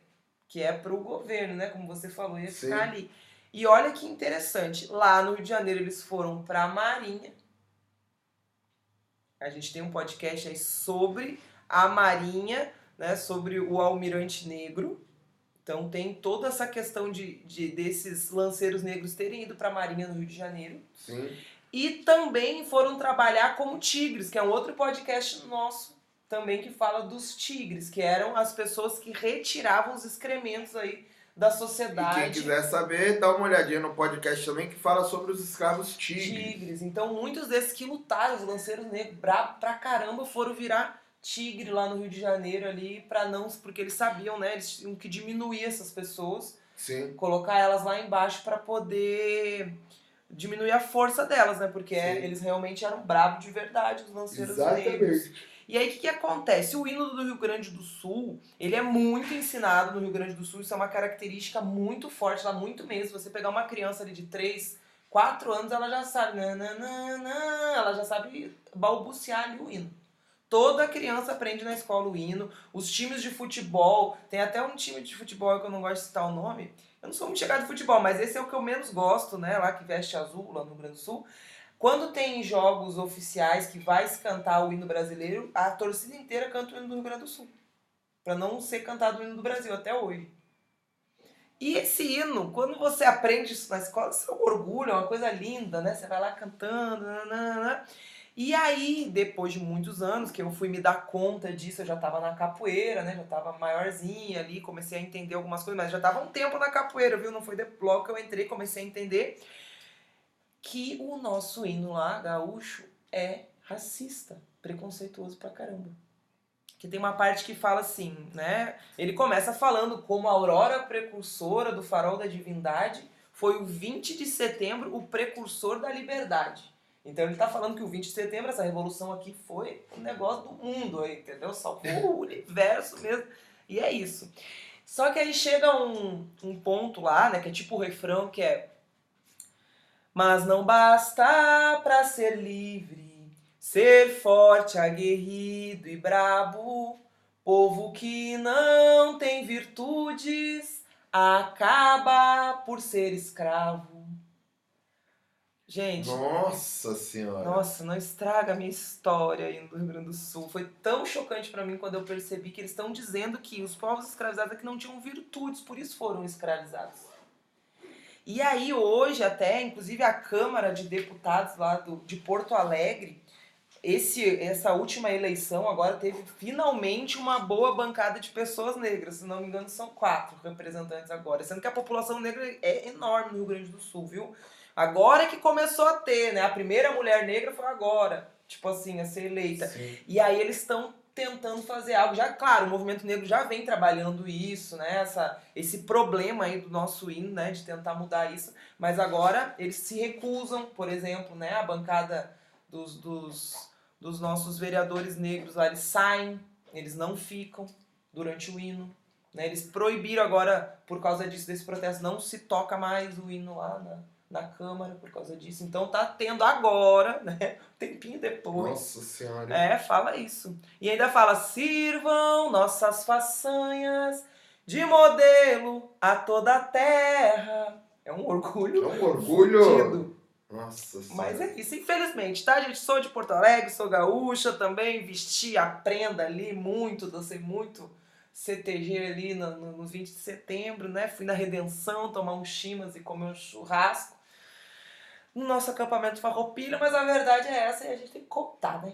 que é para o governo, né, como você falou, ia ficar Sim. ali. E olha que interessante, lá no Rio de Janeiro eles foram para a Marinha. A gente tem um podcast aí sobre a Marinha, né, sobre o Almirante Negro. Então tem toda essa questão de, de desses lanceiros negros terem ido para a Marinha no Rio de Janeiro. Sim. E também foram trabalhar como tigres, que é um outro podcast nosso também que fala dos tigres, que eram as pessoas que retiravam os excrementos aí da E sociedade. quem quiser saber, dá uma olhadinha no podcast também que fala sobre os escravos tigres. tigres. Então, muitos desses que lutaram, os lanceiros negros, pra caramba, foram virar tigre lá no Rio de Janeiro ali, para não, porque eles sabiam, né, eles tinham que diminuir essas pessoas, Sim. colocar elas lá embaixo para poder diminuir a força delas, né, porque Sim. eles realmente eram bravos de verdade, os lanceiros negros. Exatamente. E aí, o que, que acontece? O hino do Rio Grande do Sul, ele é muito ensinado no Rio Grande do Sul, isso é uma característica muito forte lá, muito mesmo. Você pegar uma criança ali de 3, 4 anos, ela já sabe, nananana, ela já sabe balbuciar ali o hino. Toda criança aprende na escola o hino. Os times de futebol, tem até um time de futebol que eu não gosto de citar o nome. Eu não sou muito chegado de futebol, mas esse é o que eu menos gosto, né? Lá que veste azul, lá no Rio Grande do Sul. Quando tem jogos oficiais que vai se cantar o hino brasileiro, a torcida inteira canta o hino do Rio Grande do Sul. Pra não ser cantado o hino do Brasil até hoje. E esse hino, quando você aprende isso na escola, isso é um orgulho, é uma coisa linda, né? Você vai lá cantando, nanana. E aí, depois de muitos anos que eu fui me dar conta disso, eu já tava na capoeira, né? Já tava maiorzinha ali, comecei a entender algumas coisas, mas já tava um tempo na capoeira, viu? Não foi de logo que eu entrei, comecei a entender que o nosso hino lá, gaúcho, é racista, preconceituoso pra caramba. Que tem uma parte que fala assim, né? Ele começa falando como a aurora precursora do farol da divindade foi o 20 de setembro o precursor da liberdade. Então ele tá falando que o 20 de setembro, essa revolução aqui, foi um negócio do mundo entendeu? Salvou o universo mesmo. E é isso. Só que aí chega um, um ponto lá, né, que é tipo o refrão, que é Mas não basta pra ser livre, ser forte, aguerrido e brabo, povo que não tem virtudes, acaba por ser escravo. Gente, Nossa senhora. nossa, não estraga a minha história aí no Rio Grande do Sul. Foi tão chocante pra mim quando eu percebi que eles estão dizendo que os povos escravizados aqui não tinham virtudes, por isso foram escravizados. E aí hoje até, inclusive a Câmara de Deputados lá do, de Porto Alegre, esse, essa última eleição agora teve finalmente uma boa bancada de pessoas negras. Se não me engano, são quatro representantes agora. Sendo que a população negra é enorme no Rio Grande do Sul, viu? Agora que começou a ter, né? A primeira mulher negra foi agora. tipo assim, a ser eleita. Sim. E aí eles estão tentando fazer algo. Já, claro, o movimento negro já vem trabalhando isso, né? Essa, esse problema aí do nosso hino, né? De tentar mudar isso. Mas agora eles se recusam, por exemplo, né? A bancada dos, dos, dos nossos vereadores negros lá, eles saem, eles não ficam durante o hino. Né? Eles proibiram agora, por causa disso, desse protesto, não se toca mais o hino lá na, na Câmara por causa disso. Então tá tendo agora, né? Um tempinho depois. Nossa senhora. É, fala isso. E ainda fala: sirvam nossas façanhas de modelo a toda a terra. É um orgulho. É um orgulho. fudido. Nossa senhora. Mas é isso, infelizmente, tá, gente? Sou de Porto Alegre, sou gaúcha também, vesti a prenda ali muito, dancei muito CTG ali no, no, no 20 de setembro, né? Fui na Redenção tomar um chimas e comer um churrasco no nosso acampamento Farroupilha, mas a verdade é essa e a gente tem que contar, né?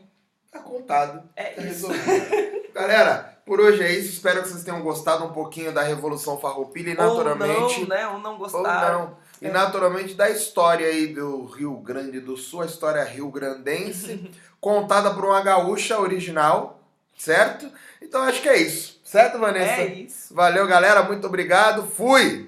Tá contado. É Tá isso. resolvido. Galera, por hoje é isso. Espero que vocês tenham gostado um pouquinho da Revolução Farroupilha e naturalmente. Ou não, né? Ou não Ou gostaram. não. E É. naturalmente da história aí do Rio Grande do Sul, a história rio-grandense, contada por uma gaúcha original, certo? Então acho que é isso. Certo, Vanessa? É isso. Valeu, galera. Muito obrigado. Fui!